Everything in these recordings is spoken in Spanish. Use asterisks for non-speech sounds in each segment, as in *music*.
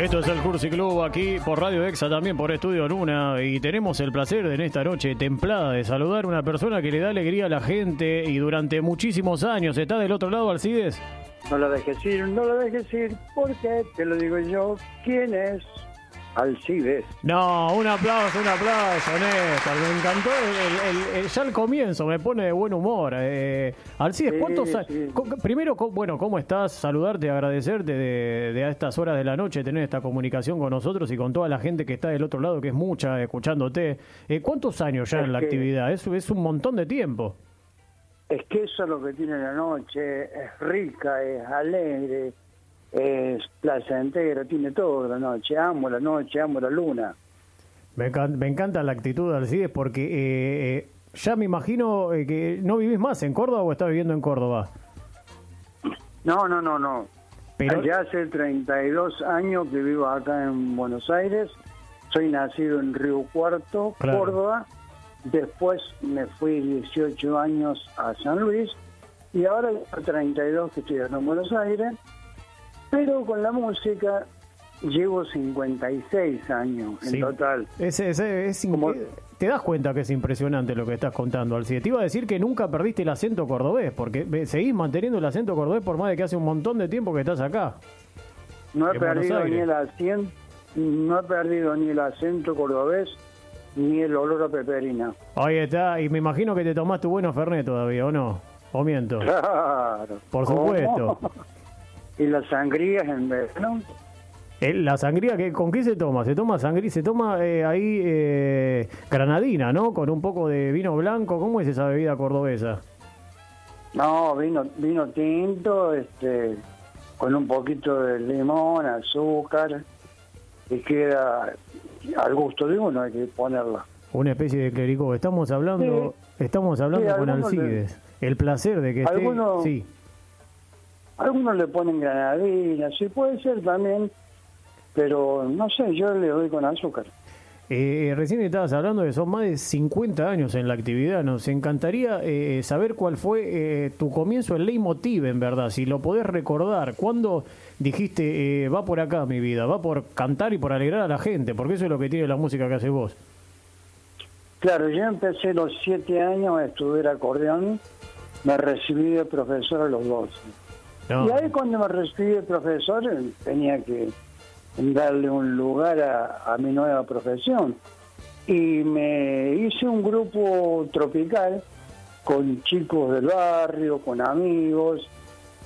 Esto es el Cursi Club aquí por Radio Exa, también por Estudio Luna. Y tenemos el placer de en esta noche templada de saludar a una persona que le da alegría a la gente y durante muchísimos años está del otro lado, Alcides. No lo dejes ir, no lo dejes ir, porque te lo digo yo. ¿Quién es? Alcides. No, un aplauso, un aplauso, Néstor. Me encantó el, el- el- ya el comienzo, me pone de buen humor. Eh, Alcides, Sí, ¿cuántos años? sí. Primero, bueno, ¿cómo estás? Saludarte, agradecerte de, de a estas horas de la noche tener esta comunicación con nosotros y con toda la gente que está del otro lado, que es mucha, escuchándote. Eh, ¿Cuántos años ya Es en la que- actividad? Eso es un montón de tiempo. Es que eso es lo que tiene la noche. Es rica, es alegre, es placentera, tiene todo la noche. Amo la noche, amo la luna. Me, encan- me encanta la actitud de Alcides porque eh, eh, ya me imagino eh, que no vivís más en Córdoba o estás viviendo en Córdoba. No, no, no, no. Pero- Ya hace 32 años que vivo acá en Buenos Aires. Soy nacido en Río Cuarto, Claro. Córdoba. Después me fui 18 años a San Luis. Y ahora tengo 32 que estoy en Buenos Aires. Pero con la música llevo 56 años en Sí. total. Es, es- es Como- Te das cuenta que es impresionante lo que estás contando, Alcides. Te iba a decir que nunca perdiste el acento cordobés, porque seguís manteniendo el acento cordobés por más de que hace un montón de tiempo que estás acá. No he perdido ni el acento, no he perdido ni el acento cordobés ni el olor a peperina. Ahí está, y me imagino que te tomaste bueno Fernet todavía, ¿o no? ¿O miento? Claro. Por ¿Cómo? *laughs* y las sangrías en verano. Eh, La sangría, que, ¿con qué se toma? Se toma sangría, se toma eh, ahí eh, granadina, ¿no? Con un poco de vino blanco. ¿Cómo es esa bebida cordobesa? No, vino, vino tinto, este, con un poquito de limón, azúcar, y queda al gusto de uno, hay que ponerla. Una especie de clericó. Estamos hablando, estamos hablando Sí, con Alcides. El placer de que esté... Algunos- Sí. Algunos le ponen granadina, sí puede ser también, pero no sé, yo le doy con azúcar. Eh, recién estabas hablando de son más de 50 años en la actividad. Nos encantaría eh, saber cuál fue eh, tu comienzo, el leitmotiv, en verdad. Si lo podés recordar. ¿Cuándo dijiste, eh, va por acá mi vida? Va por cantar y por alegrar a la gente. Porque eso es lo que tiene la música que haces vos. Claro, yo empecé los siete años a estudiar acordeón, me recibí de profesor a los 12. Y ahí cuando me recibí de profesor eh, tenía que darle un lugar a, mi nueva profesión. Y me hice un grupo tropical con chicos del barrio, con amigos.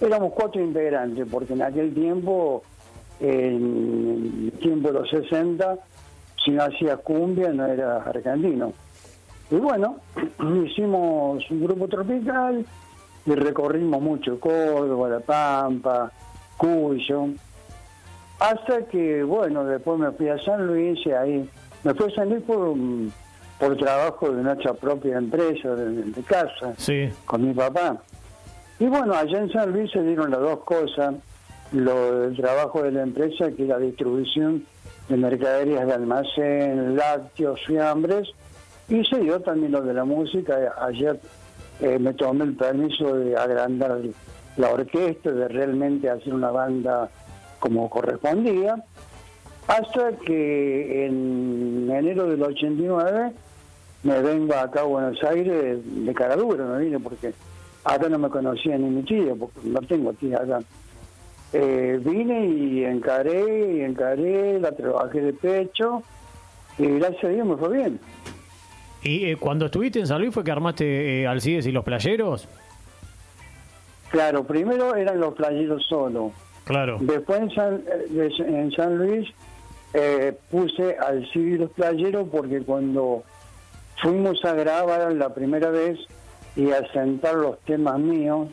Éramos cuatro integrantes, porque en aquel tiempo, en el tiempo de los 60, si no hacía cumbia no era argentino. Y bueno, *clears throat* hicimos un grupo tropical y recorrimos mucho Córdoba, La Pampa, Cuyo, hasta que, bueno, después me fui a San Luis y ahí me fui a San Luis por, mm, por trabajo de nuestra propia empresa, de, de casa, Sí. con mi papá. Y bueno, allá en San Luis se dieron las dos cosas, lo del trabajo de la empresa, que es la distribución de mercaderías de almacén, lácteos, fiambres, y se dio también lo de la música. Ayer eh, me tomé el permiso de agrandar la orquesta, de realmente hacer una banda como correspondía, hasta que en enero del 89 me vengo acá a Buenos Aires de cara dura, me vine porque acá no me conocía ni mi tía, porque no tengo tía acá. Eh, vine y encaré, y encaré, la trabajé de pecho, y gracias a Dios me fue bien. ¿Y eh, cuando estuviste en San Luis fue que armaste eh, Alcides y los playeros? Claro, primero eran los playeros solo. Claro. Después en San, eh, en San Luis eh, puse al civil los playeros porque cuando fuimos a grabar la primera vez y a sentar los temas míos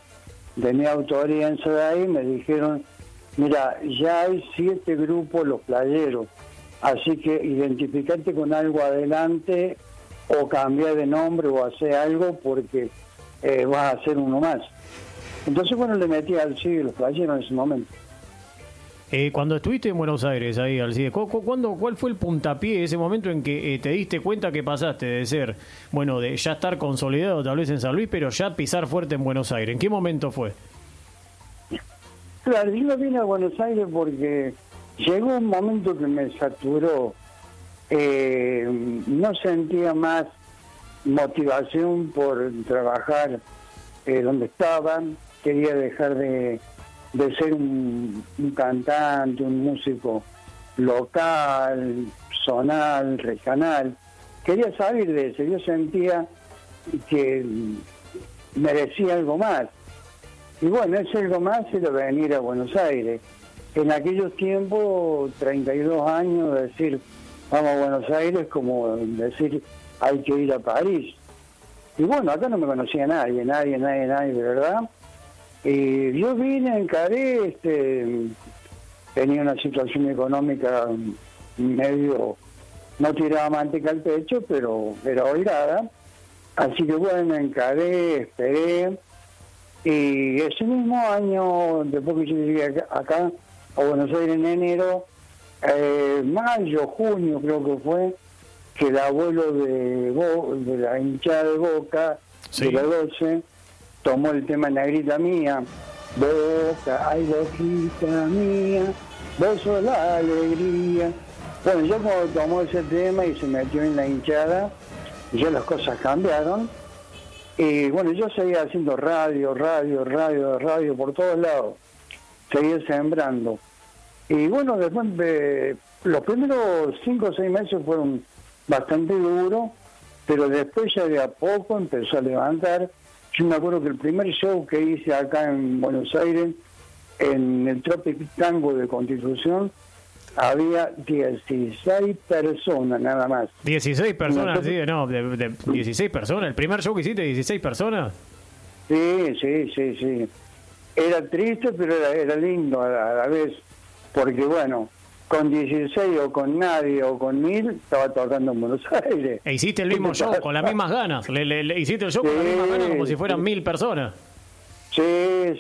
de mi autoría en Sadai, me dijeron, mira, ya hay siete grupos los playeros, así que identificate con algo adelante o cambia de nombre o hace algo porque eh, vas a hacer uno más. Entonces, bueno, le metí al civil los playeros en ese momento. Eh, cuando estuviste en Buenos Aires, ahí, Alcides, ¿cu- cu- cuándo- ¿cuál fue el puntapié, ese momento en que eh, te diste cuenta que pasaste de ser, bueno, de ya estar consolidado tal vez en San Luis, pero ya pisar fuerte en Buenos Aires? ¿En qué momento fue? Claro, yo vine a Buenos Aires porque llegó un momento que me saturó, eh, no sentía más motivación por trabajar eh, donde estaba, quería dejar de, ser un, cantante, un músico local, zonal, regional, quería salir de eso, yo sentía que merecía algo más. Y bueno, ese algo más era venir a Buenos Aires. En aquellos tiempos, 32 años, decir, vamos a Buenos Aires, como decir, hay que ir a París. Y bueno, acá no me conocía nadie, nadie, nadie, nadie, de verdad. Y yo vine, encaré, este, tenía una situación económica medio, no tiraba manteca al pecho, pero era holgada. Así que bueno, encaré, esperé. Y ese mismo año, después que yo llegué acá, a Buenos Aires en enero, eh, mayo, junio creo que fue, que el abuelo de, de la hinchada de Boca, de la 12, tomó el tema Negrita Mía, Boca, ay Boquita Mía, vos la alegría. Bueno, yo como tomó ese tema y se metió en la hinchada, ya las cosas cambiaron. Y bueno, yo seguía haciendo radio, radio, radio, radio por todos lados. Seguía sembrando. Y bueno, después de los primeros cinco o seis meses fueron bastante duro, pero después ya de a poco empezó a levantar. Yo me acuerdo que el primer show que hice acá en Buenos Aires, en el Tropic Tango de Constitución, había 16 personas nada más. 16 personas, sí, no, de, 16 personas. ¿El primer show que hiciste, 16 personas? Sí, sí, sí, sí. Era triste, pero era, lindo a la vez, porque bueno, con 16 o con nadie o con mil, estaba tocando en Buenos Aires. E hiciste el mismo *laughs* show, con las mismas ganas. Le, hiciste el show con las mismas ganas como si fueran mil personas. Sí,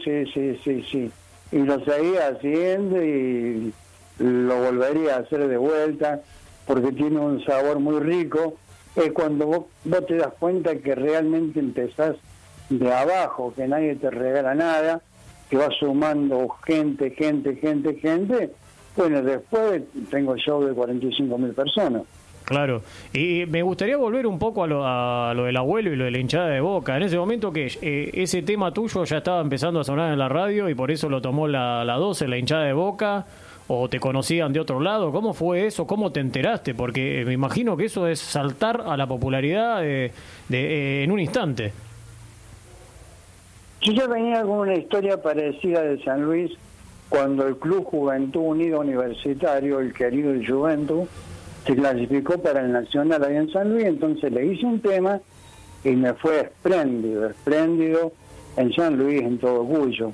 sí, sí, sí, sí. Y lo seguía haciendo y lo volvería a hacer de vuelta porque tiene un sabor muy rico. Es cuando vos, vos te das cuenta que realmente empezás de abajo, que nadie te regala nada, que vas sumando gente, gente, gente, gente bueno, después tengo el show de 45 mil personas. Claro, y me gustaría volver un poco a lo, a lo, del abuelo y lo de la hinchada de boca. En ese momento que eh, ese tema tuyo ya estaba empezando a sonar en la radio y por eso lo tomó la, la 12, la hinchada de boca, o te conocían de otro lado. ¿Cómo fue eso? ¿Cómo te enteraste? Porque me imagino que eso es saltar a la popularidad de, de, en un instante. Yo ya venía con una historia parecida de San Luis cuando el Club Juventud Unido Universitario, el querido Juventud, se clasificó para el Nacional ahí en San Luis, entonces le hice un tema y me fue espléndido, espléndido en San Luis, en todo Cuyo.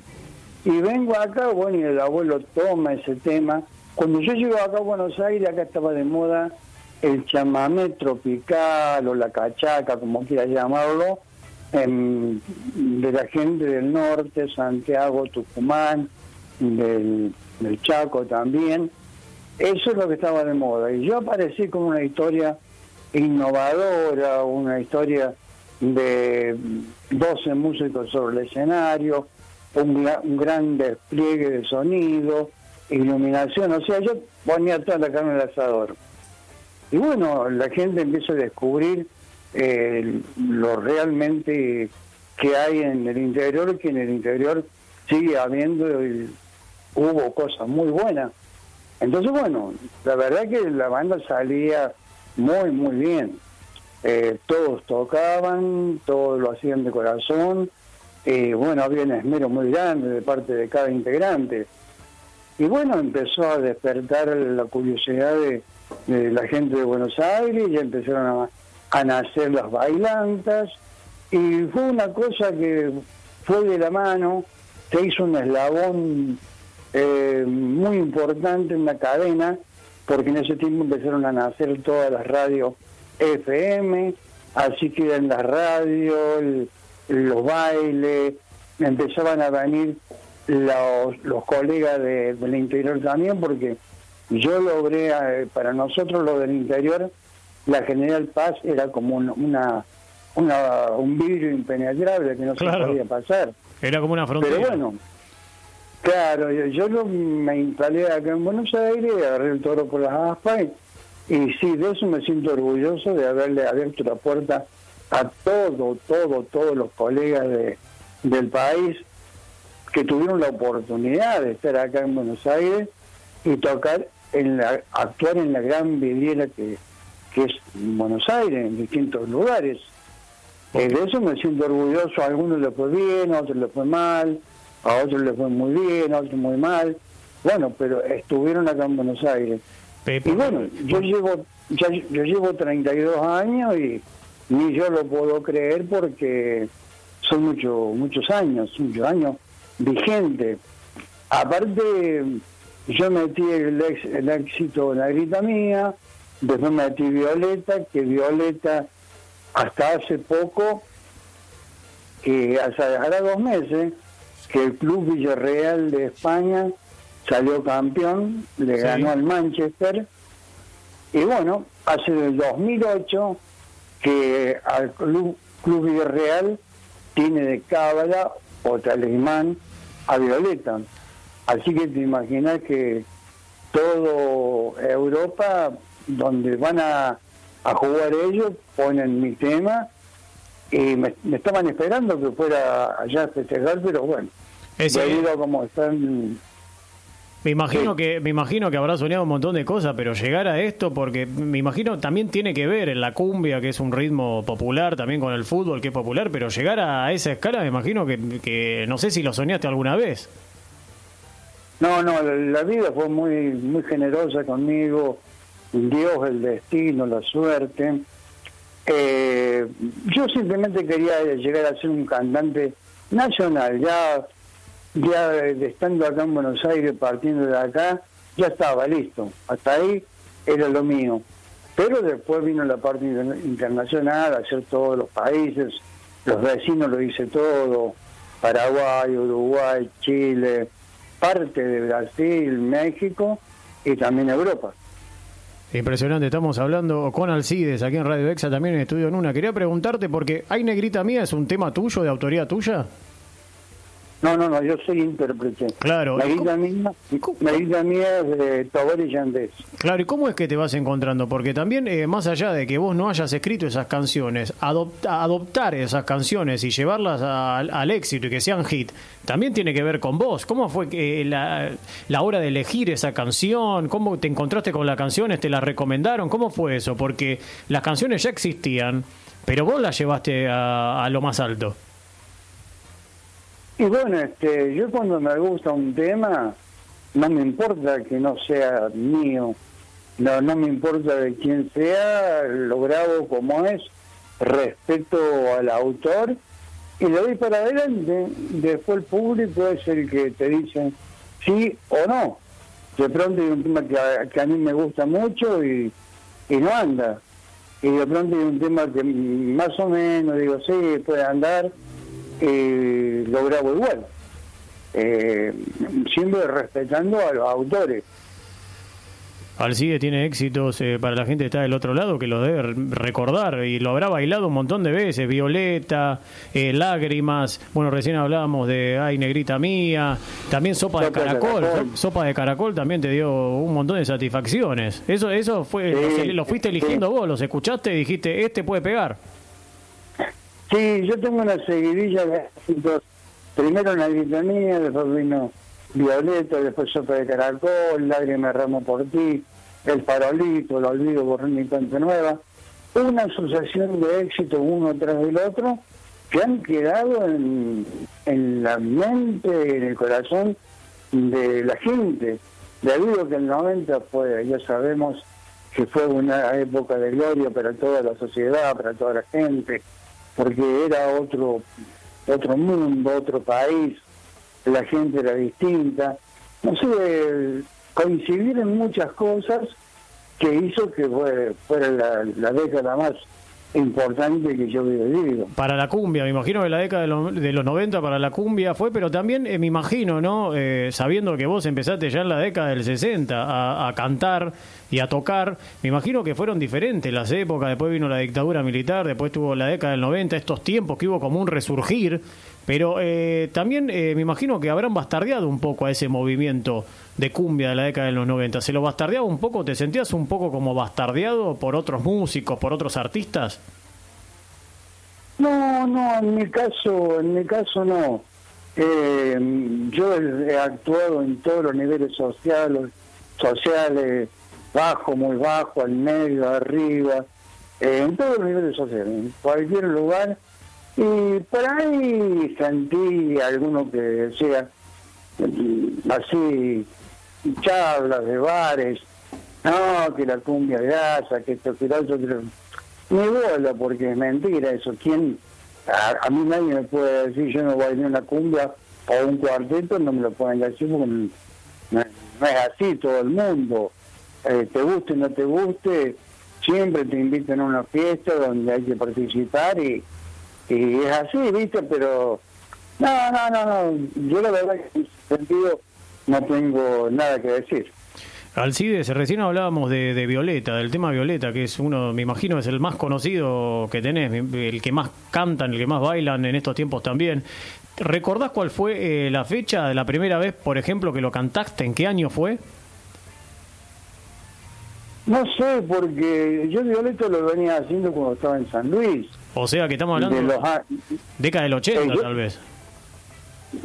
Y vengo acá, bueno, y el abuelo toma ese tema. Cuando yo llego acá a Buenos Aires, acá estaba de moda el chamamé tropical o la cachaca, como quieras llamarlo, de la gente del norte, Santiago, Tucumán, del, Chaco también. Eso es lo que estaba de moda. Y yo aparecí con una historia innovadora, una historia de 12 músicos sobre el escenario, un, un gran despliegue de sonido, iluminación, o sea, yo ponía toda la carne al asador. Y bueno, la gente empieza a descubrir eh, lo realmente que hay en el interior, que en el interior sigue habiendo hubo cosas muy buenas. Entonces, bueno, la verdad que la banda salía muy, muy bien. Eh, todos tocaban, todos lo hacían de corazón. y bueno, había un esmero muy grande de parte de cada integrante. Y bueno, empezó a despertar la curiosidad de, la gente de Buenos Aires, y empezaron a, a nacer las bailantas. Y fue una cosa que fue de la mano, se hizo un eslabón eh, muy importante en la cadena, porque en ese tiempo empezaron a nacer todas las radios FM, así que en las radios, los bailes, empezaban a venir los, los colegas del interior también, porque yo logré, eh, para nosotros lo del interior, la General Paz era como una, una, un vidrio impenetrable que no se podía pasar. Era como una frontera. Pero bueno, Claro, yo, yo me instalé acá en Buenos Aires, agarré el toro por las aspas y, sí, de eso me siento orgulloso de haberle abierto la puerta a todo, todo, todos los colegas de, del país que tuvieron la oportunidad de estar acá en Buenos Aires y tocar, en la, actuar en la gran vidriera que, que es Buenos Aires, en distintos lugares. Eh, de eso me siento orgulloso, a algunos le fue bien, a otros le fue mal, a otros le fue muy bien, a otros muy mal. Bueno, pero estuvieron acá en Buenos Aires. y bueno, yo llevo, ya, yo llevo 32 años y ni yo lo puedo creer porque son muchos muchos años, muchos años vigente. Aparte, yo metí el, el éxito en la grita mía, después metí Violeta, que Violeta hasta hace poco, que hasta dos meses, que el Club Villarreal de España salió campeón, le ganó al Manchester, y bueno, hace el 2008 que al Club, Club Villarreal tiene de cábala o talismán a Violeta. Así que te imaginas que todo Europa, donde van a, jugar ellos, ponen mi tema y me, estaban esperando que fuera allá a festejar, pero bueno, debido a como están me imagino que me imagino que habrá soñado un montón de cosas, pero llegar a esto porque me imagino también tiene que ver en la cumbia, que es un ritmo popular, también con el fútbol que es popular, pero llegar a esa escala me imagino que, no sé si lo soñaste alguna vez. No, no, la, vida fue muy muy generosa conmigo, Dios, el destino, la suerte. Eh, yo simplemente quería llegar a ser un cantante nacional, ya ya estando acá en Buenos Aires, partiendo de acá, ya estaba listo. Hasta ahí era lo mío. Pero después vino la parte internacional, hacer todos los países, los vecinos lo hice todo, Paraguay, Uruguay, Chile, parte de Brasil, México y también Europa. Impresionante, estamos hablando con Alcides aquí en Radio Exa, también en Estudio Nuna. Quería preguntarte, porque ¿Hay Negrita Mía es un tema tuyo, de autoría tuya? No, no, no, yo soy intérprete. Claro. La guía mía, la mía es de Tobar y Yandés. Claro, ¿y cómo es que te vas encontrando? Porque también, eh, más allá de que vos no hayas escrito esas canciones, adoptar esas canciones y llevarlas al éxito y que sean hit, también tiene que ver con vos. ¿Cómo fue que la, la hora de elegir esa canción? ¿Cómo te encontraste con las canciones? ¿Te las recomendaron? ¿Cómo fue eso? Porque las canciones ya existían, pero vos las llevaste a lo más alto. Y bueno, este, yo cuando me gusta un tema, no me importa que no sea mío, no, no me importa de quién sea, lo grabo como es, respeto al autor y le doy para adelante. Después el público es el que te dice sí o no. De pronto hay un tema que a, mí me gusta mucho y, y no anda. Y de pronto hay un tema que más o menos digo, sí, puede andar eh, lo grabo igual, eh, siempre respetando a los autores. Alcide tiene éxitos eh, para la gente que está del otro lado, que lo debe recordar y lo habrá bailado un montón de veces. Violeta, eh, Lágrimas, bueno, recién hablábamos de Ay, Negrita Mía, también Sopa, de, caracol. Sopa de Caracol también te dio un montón de satisfacciones. Eso eso fue lo, fuiste eligiendo vos, los escuchaste y dijiste, este puede pegar. Sí, yo tengo una seguidilla de éxitos. Primero una mía, después vino Violeta, después Sopa de Caracol, Lágrimas Ramo por El Farolito, El Olvido, Borrón y Cuenta Nueva. Una asociación de éxitos uno tras del otro que han quedado en, en la mente, en el corazón de la gente. Debido a que el 90 fue, ya sabemos que fue una época de gloria para toda la sociedad, para toda la gente porque era otro, otro mundo, otro país, la gente era distinta. No sé, coincidir en muchas cosas que hizo que fuera la, la década más importante que yo he vivido. Para la cumbia, me imagino que la década de, los 90 para la cumbia fue, pero también eh, me imagino, ¿no? Eh, sabiendo que vos empezaste ya en la década del 60 a, cantar y a tocar, me imagino que fueron diferentes las épocas, después vino la dictadura militar, después tuvo la década del 90, estos tiempos que hubo como un resurgir, Pero eh, también eh, me imagino que habrán bastardeado un poco a ese movimiento de cumbia de la década de los 90. ¿Se lo bastardeaba un poco? ¿Te sentías un poco como bastardeado por otros músicos, por otros artistas? No, no, en mi caso, en mi caso no. Eh, yo he actuado en todos los niveles sociales, sociales, bajo, muy bajo, al medio, arriba, eh, en todos los niveles sociales, en cualquier lugar. Y por ahí sentí alguno que decía, mm, así, charlas de bares, no, que la cumbia grasa, que esto, que lo otro, ni bola, porque es mentira eso. ¿Quién? A, mí nadie me puede decir, yo no a a una cumbia o un cuarteto, no me lo pueden decir porque no, es así todo el mundo. Eh, te guste o no te guste, siempre te invitan a una fiesta donde hay que participar y, y es así, ¿viste? Pero no, no, no, no. Yo la verdad que en ese sentido no tengo nada que decir. Alcides, recién hablábamos de, Violeta, del tema Violeta, que es uno, me imagino, es el más conocido que tenés, el que más cantan, el que más bailan en estos tiempos también. ¿Recordás cuál fue eh, la fecha de la primera vez, por ejemplo, que lo cantaste? ¿En qué año fue? No sé, porque yo Violeta lo venía haciendo cuando estaba en San Luis. O sea, que estamos hablando de los década del 80, tal vez.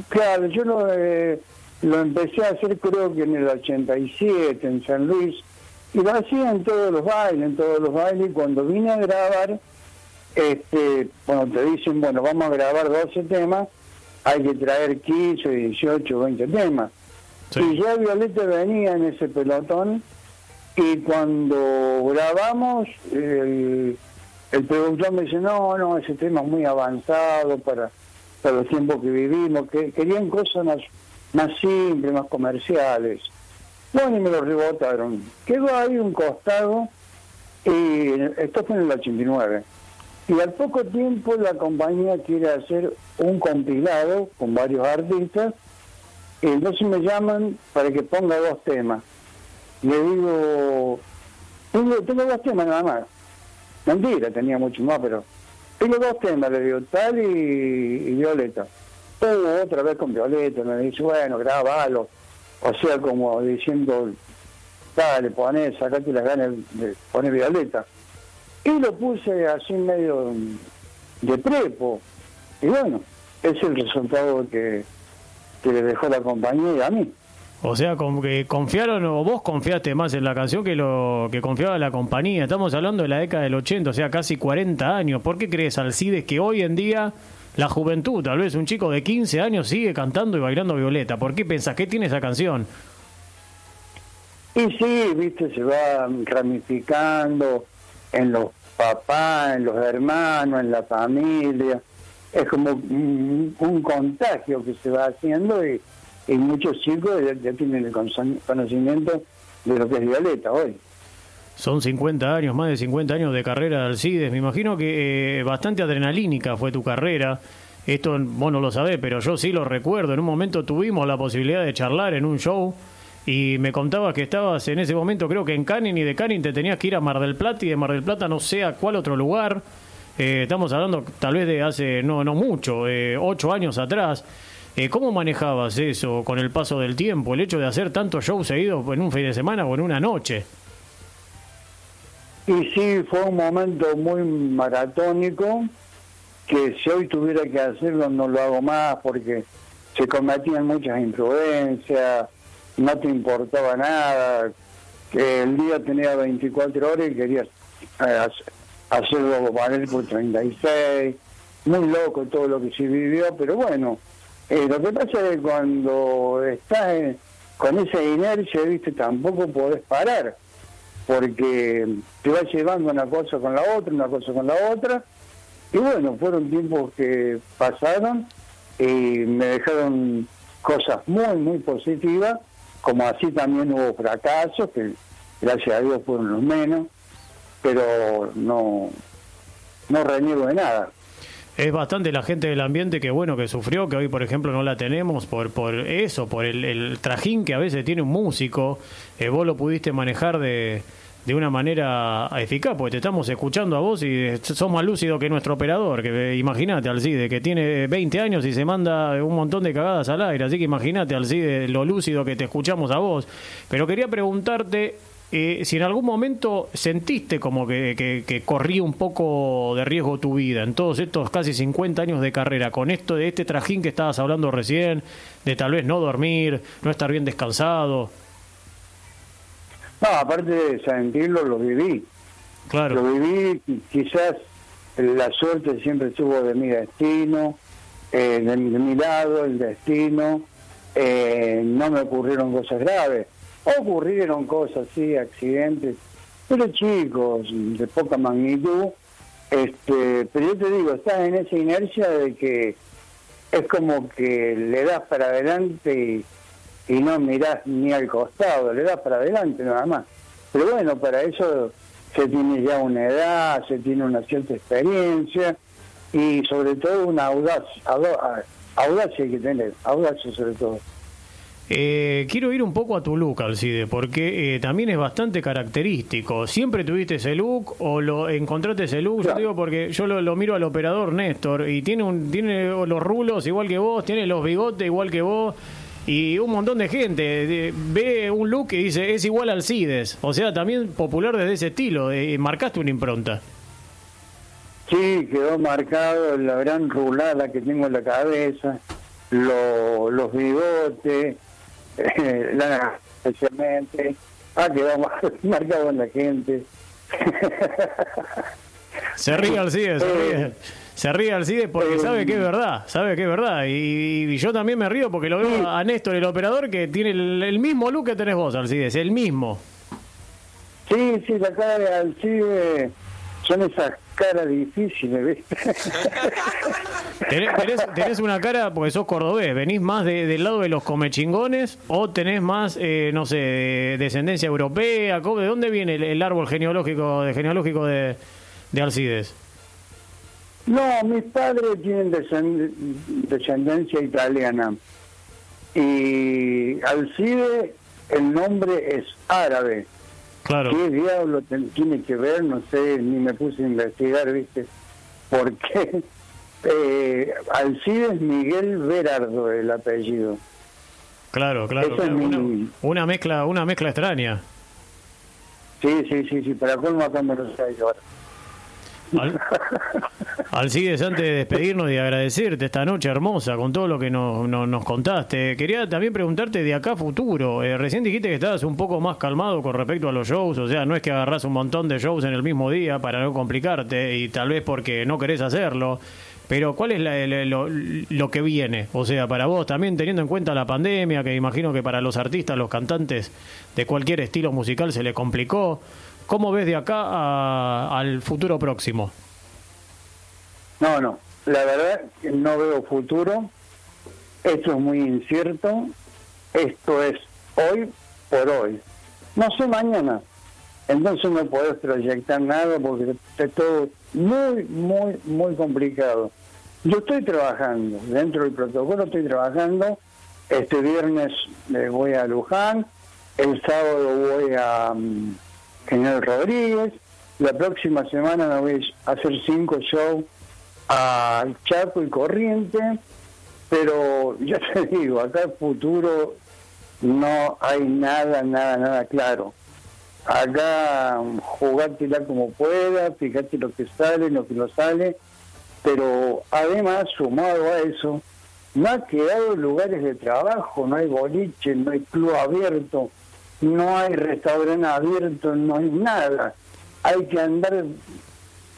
Claro, yo no... Eh, lo empecé a hacer creo que en el 87 en San Luis y lo hacía en todos los bailes, en todos los bailes y cuando vine a grabar, este, cuando te dicen, bueno, vamos a grabar 12 temas, hay que traer 15, 18, 20 temas. Y ya Violeta venía en ese pelotón y cuando grabamos, el, el productor me dice, no, no, ese tema es muy avanzado para, para los tiempos que vivimos, que querían cosas más más simples, más comerciales. Bueno, y me lo rebotaron. Quedó ahí un costado y esto fue en el 89. Y al poco tiempo la compañía quiere hacer un compilado con varios artistas y entonces me llaman para que ponga dos temas. Le digo, tengo, tengo dos temas nada más. Mentira, tenía mucho más, pero tengo dos temas, le digo, tal y Violeta otra vez con Violeta, me dice, bueno, grabalo. O sea, como diciendo, dale, poné, sacate las ganas poner Violeta. Y lo puse así medio de prepo. Y bueno, es el resultado que, que le dejó la compañía a mí. O sea, como que confiaron o vos confiaste más en la canción que lo que confiaba la compañía. Estamos hablando de la década del 80, o sea, casi 40 años. ¿Por qué crees, Alcides, que hoy en día la juventud, tal vez un chico de 15 años sigue cantando y bailando Violeta. ¿Por qué pensás que tiene esa canción? Y sí, viste, se va ramificando en los papás, en los hermanos, en la familia. Es como un, contagio que se va haciendo y, muchos chicos ya, tienen el conocimiento de lo que es Violeta hoy. Son 50 años, más de 50 años de carrera de Alcides. Me imagino que eh, bastante adrenalínica fue tu carrera. Esto vos no lo sabés, pero yo sí lo recuerdo. En un momento tuvimos la posibilidad de charlar en un show y me contabas que estabas en ese momento, creo que en Canning y de Canning te tenías que ir a Mar del Plata y de Mar del Plata no sé a cuál otro lugar. Eh, estamos hablando tal vez de hace no, no mucho, eh, ocho años atrás. ¿Cómo manejabas eso con el paso del tiempo, el hecho de hacer tantos shows seguidos en un fin de semana o en una noche? Y sí, fue un momento muy maratónico, que si hoy tuviera que hacerlo no lo hago más porque se cometían muchas imprudencias, no te importaba nada, que el día tenía 24 horas y querías eh, hacerlo valer por 36, muy loco todo lo que se vivió, pero bueno, eh, lo que pasa es que cuando estás con esa inercia, viste, tampoco podés parar porque te va llevando una cosa con la otra, una cosa con la otra. Y bueno, fueron tiempos que pasaron y me dejaron cosas muy, muy positivas, como así también hubo fracasos, que gracias a Dios fueron los menos, pero no, no reniego de nada. Es bastante la gente del ambiente que bueno que sufrió, que hoy por ejemplo no la tenemos por por eso, por el, trajín que a veces tiene un músico. Eh, vos lo pudiste manejar de, de una manera eficaz, porque te estamos escuchando a vos y sos más lúcido que nuestro operador, que imagínate Alcide, que tiene 20 años y se manda un montón de cagadas al aire, así que imagínate Alcide lo lúcido que te escuchamos a vos. Pero quería preguntarte eh, si en algún momento sentiste como que, que, corría un poco de riesgo tu vida en todos estos casi 50 años de carrera, con esto de este trajín que estabas hablando recién, de tal vez no dormir, no estar bien descansado. No, aparte de sentirlo, lo viví. Claro. Lo viví, quizás la suerte siempre estuvo de mi destino, eh, de, mi, lado, el destino. Eh, no me ocurrieron cosas graves. Ocurrieron cosas, sí, accidentes, pero chicos, de poca magnitud. Este, pero yo te digo, estás en esa inercia de que es como que le das para adelante y no mirás ni al costado, le das para adelante nada más. Pero bueno, para eso se tiene ya una edad, se tiene una cierta experiencia y sobre todo una audacia, audacia hay que tener, audacia sobre todo. Eh, quiero ir un poco a tu look, Alcide, porque eh, también es bastante característico. ¿Siempre tuviste ese look o lo encontraste ese look? Yo digo porque yo lo, lo, miro al operador Néstor y tiene, un, tiene los rulos igual que vos, tiene los bigotes igual que vos y un montón de gente ve un look y dice es igual al CIDES. O sea, también popular desde ese estilo. Eh, marcaste una impronta. Sí, quedó marcado la gran rulada que tengo en la cabeza, los bigotes, eh, *laughs* la, especialmente. Ah, quedó *laughs* marcado en la gente. *laughs* Se ríe al CIDES, se ríe. Se ríe Alcides porque sabe que es verdad, sabe que es verdad. Y, yo también me río porque lo veo a Néstor, el operador, que tiene el, mismo look que tenés vos, Alcides, el mismo. Sí, sí, la cara de Alcides son esas caras difíciles, ¿viste? ¿Tenés, una cara, porque sos cordobés, venís más del lado de los comechingones o tenés más, eh, no sé, de descendencia europea? ¿De dónde viene el, árbol genealógico, de, genealógico de, de Alcides? No, mis padres tienen descendencia italiana. Y Alcide, el nombre es árabe. Claro. ¿Qué diablo tiene que ver? No sé, ni me puse a investigar, ¿viste? Porque eh, Alcide es Miguel Berardo, el apellido. Claro, claro. una, mezcla una mezcla extraña. Sí, sí, sí, sí. Para colmo acá me lo sé ahora. Al, Alcides, antes de despedirnos y agradecerte esta noche hermosa con todo lo que nos, nos, contaste, quería también preguntarte de acá futuro. Eh, recién dijiste que estabas un poco más calmado con respecto a los shows, o sea, no es que agarras un montón de shows en el mismo día para no complicarte y tal vez porque no querés hacerlo. Pero ¿cuál es lo, lo, que viene? O sea, para vos también teniendo en cuenta la pandemia, que imagino que para los artistas, los cantantes de cualquier estilo musical se le complicó. ¿Cómo ves de acá al futuro próximo? No, no, la verdad no veo futuro. Esto es muy incierto. Esto es hoy por hoy. No sé mañana. Entonces no puedes proyectar nada porque todo muy, muy, muy complicado. Yo estoy trabajando, dentro del protocolo estoy trabajando. Este viernes me voy a Luján, el sábado voy a, mm, General Rodríguez. La próxima semana me voy a hacer cinco shows al Chaco y Corriente, pero ya *laughs* te digo, acá el futuro no hay nada, nada, nada claro. Acá jugártela como puedas, fíjate lo que sale, lo que no sale, pero además, sumado a eso, no ha quedado lugares de trabajo, no hay boliche, no hay club abierto, no hay restaurante abierto, no hay nada. Hay que andar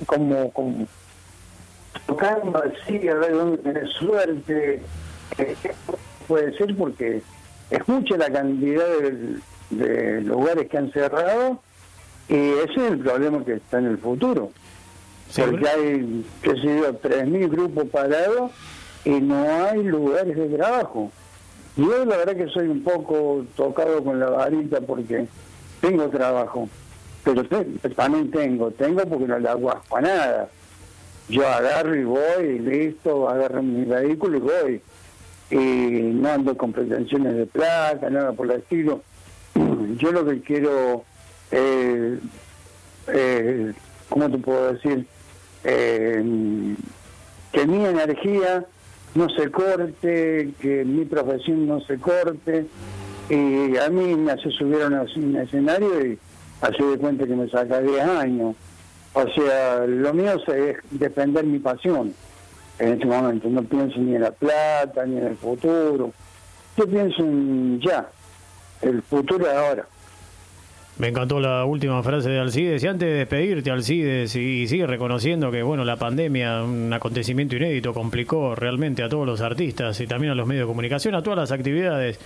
como, como tocando así, a ver dónde tenés suerte. puede ser porque es mucha la cantidad de, lugares que han cerrado y ese es el problema que está en el futuro. porque hay, qué sé yo, 3.000 grupos parados y no hay lugares de trabajo. Yo la verdad que soy un poco tocado con la varita porque tengo trabajo, pero también tengo, tengo porque no le hago a nada. Yo agarro y voy, listo, agarro mi vehículo y voy. Y no ando con pretensiones de plata, nada por el estilo. Yo lo que quiero eh, eh, ¿cómo te puedo decir? Eh, que mi energía no se corte, que mi profesión no se corte. Y a mí me hace subir a un escenario y así de cuenta que me saca 10 años. O sea, lo mío es defender mi pasión en este momento. No pienso ni en la plata, ni en el futuro. Yo pienso en ya, el futuro de ahora. Me encantó la última frase de Alcides. Y antes de despedirte, Alcides, y sigue reconociendo que bueno la pandemia, un acontecimiento inédito, complicó realmente a todos los artistas y también a los medios de comunicación, a todas las actividades.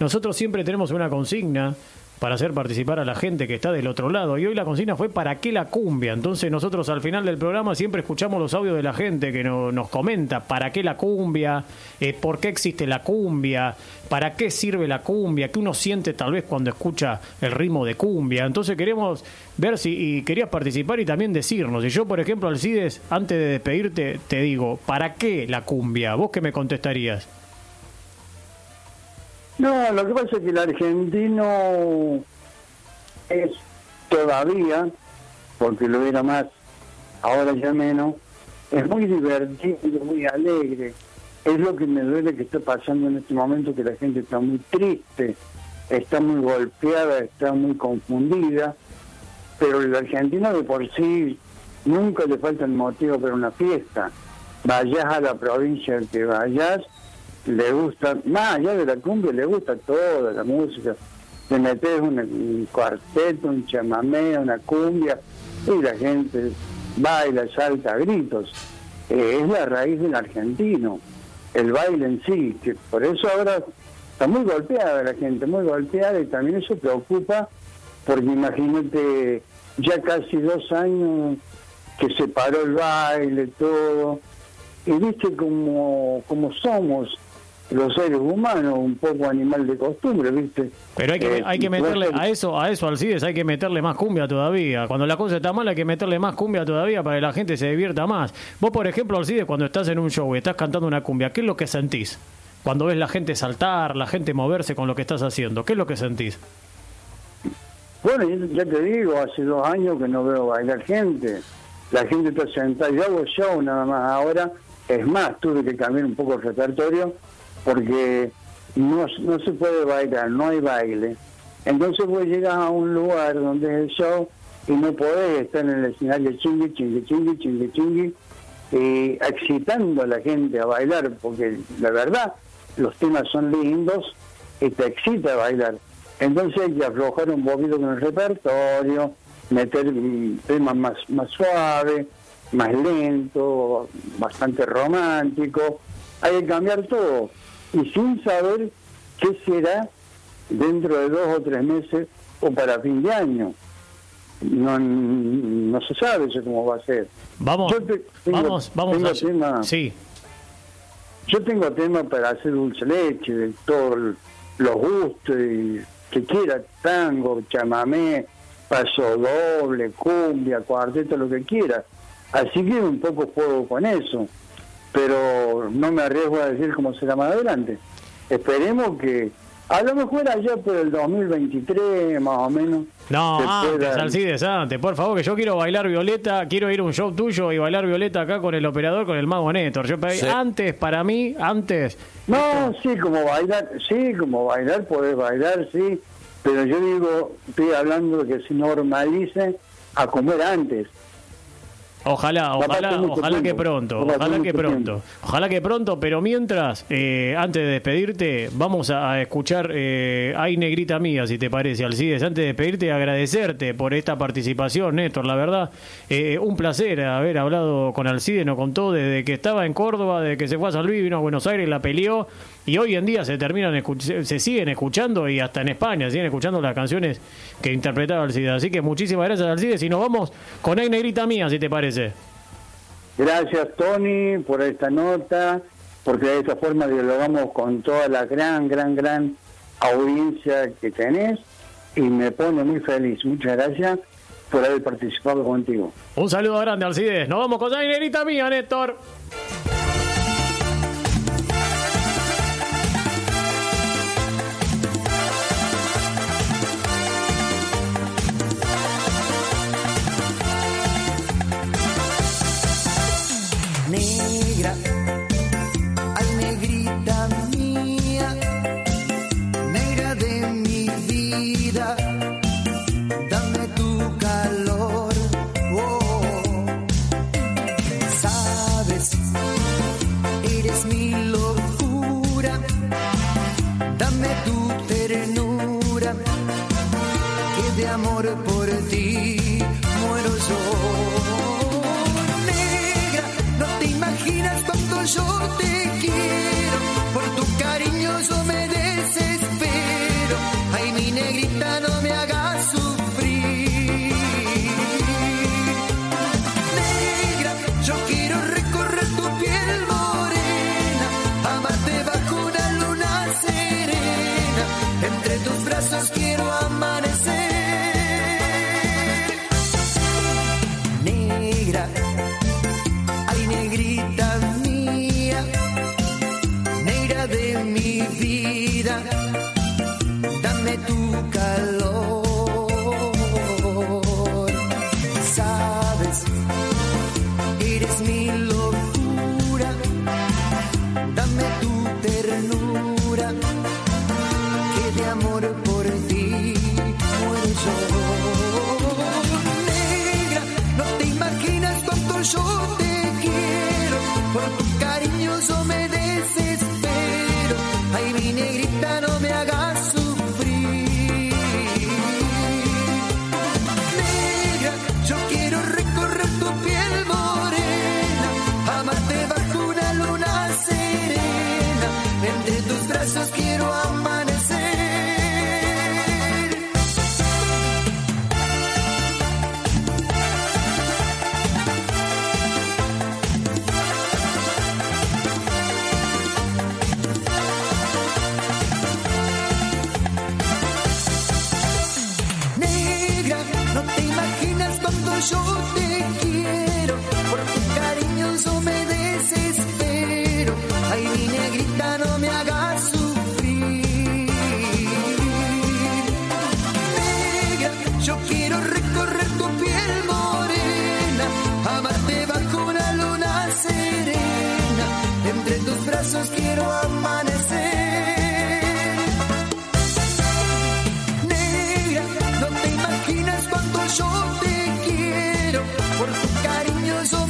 Nosotros siempre tenemos una consigna para hacer participar a la gente que está del otro lado. Y hoy la consigna fue ¿para qué la cumbia? Entonces nosotros al final del programa siempre escuchamos los audios de la gente que nos comenta ¿para qué la cumbia? Eh, ¿Por qué existe la cumbia? ¿Para qué sirve la cumbia? ¿Qué uno siente tal vez cuando escucha el ritmo de cumbia? Entonces queremos ver si querías participar y también decirnos. Y yo, por ejemplo, Alcides, antes de despedirte, te digo, ¿para qué la cumbia? ¿Vos qué me contestarías? No, lo que pasa es que el argentino es todavía, porque lo era más, ahora ya menos, es muy divertido, muy alegre. Es lo que me duele que está pasando en este momento, que la gente está muy triste, está muy golpeada, está muy confundida, pero el argentino de por sí nunca le falta el motivo para una fiesta. Vayas a la provincia que vayas, le gusta, más allá de la cumbia, le gusta toda la música. Le metes un, cuarteto, un chamamé, una cumbia, y la gente baila, salta gritos. Eh, es la raíz del argentino, el baile en sí, que por eso ahora está muy golpeada la gente, muy golpeada, y también eso preocupa, porque imagínate, ya casi dos años que se paró el baile, todo, y viste como, como somos, los seres humanos, un poco animal de costumbre, ¿viste? Pero hay que, eh, hay que meterle a eso, a eso Alcides, hay que meterle más cumbia todavía. Cuando la cosa está mal hay que meterle más cumbia todavía para que la gente se divierta más. Vos, por ejemplo, Alcides, cuando estás en un show y estás cantando una cumbia, ¿qué es lo que sentís? Cuando ves la gente saltar, la gente moverse con lo que estás haciendo, ¿qué es lo que sentís? Bueno, ya te digo, hace dos años que no veo bailar gente. La gente está sentada, yo hago show nada más ahora. Es más, tuve que cambiar un poco el repertorio porque no, no se puede bailar, no hay baile. Entonces vos llegas a un lugar donde es el show y no podés estar en el escenario chingui, chingui, chingui, chingui, chingui, y excitando a la gente a bailar, porque la verdad, los temas son lindos y te excita a bailar. Entonces hay que aflojar un poquito con el repertorio, meter temas más, más suaves, más lento, bastante romántico. Hay que cambiar todo y sin saber qué será dentro de dos o tres meses o para fin de año. No, no se sabe eso cómo va a ser. Vamos, vamos, vamos. tema, sí. Yo tengo tema para hacer dulce leche, de todos los gustos, y que quiera, tango, chamamé, paso doble, cumbia, cuarteto, lo que quiera. Así que un poco juego con eso pero no me arriesgo a decir cómo será más adelante. Esperemos que a lo mejor allá por el 2023, más o menos. No, antes, Alcides, antes, por favor, que yo quiero bailar Violeta, quiero ir a un show tuyo y bailar Violeta acá con el operador, con el mago Néctor. Yo antes, para mí, antes. No, sí, como bailar, sí, como bailar, podés bailar, sí, pero yo digo, estoy hablando de que se normalice a comer antes. Ojalá, ojalá, ojalá que pronto, ojalá que pronto, ojalá que pronto, pero mientras, eh, antes de despedirte, vamos a, escuchar eh, Ay Negrita Mía, si te parece, Alcides, antes de despedirte, agradecerte por esta participación, Néstor, la verdad, eh, un placer haber hablado con Alcides, nos contó desde que estaba en Córdoba, desde que se fue a San Luis, vino a Buenos Aires, la peleó, y hoy en día se terminan se siguen escuchando y hasta en España siguen escuchando las canciones que interpretaba Alcides. Así que muchísimas gracias Alcides y nos vamos con Ay Negrita Mía, si te parece. Gracias Tony por esta nota, porque de esta forma dialogamos con toda la gran, gran, gran audiencia que tenés y me pone muy feliz. Muchas gracias por haber participado contigo. Un saludo grande, Alcides. Nos vamos con Ay Negrita Mía, Néstor. dame tu cariño. quiero amanecer. Negra, no te imaginas cuánto yo te quiero, por tu cariño soy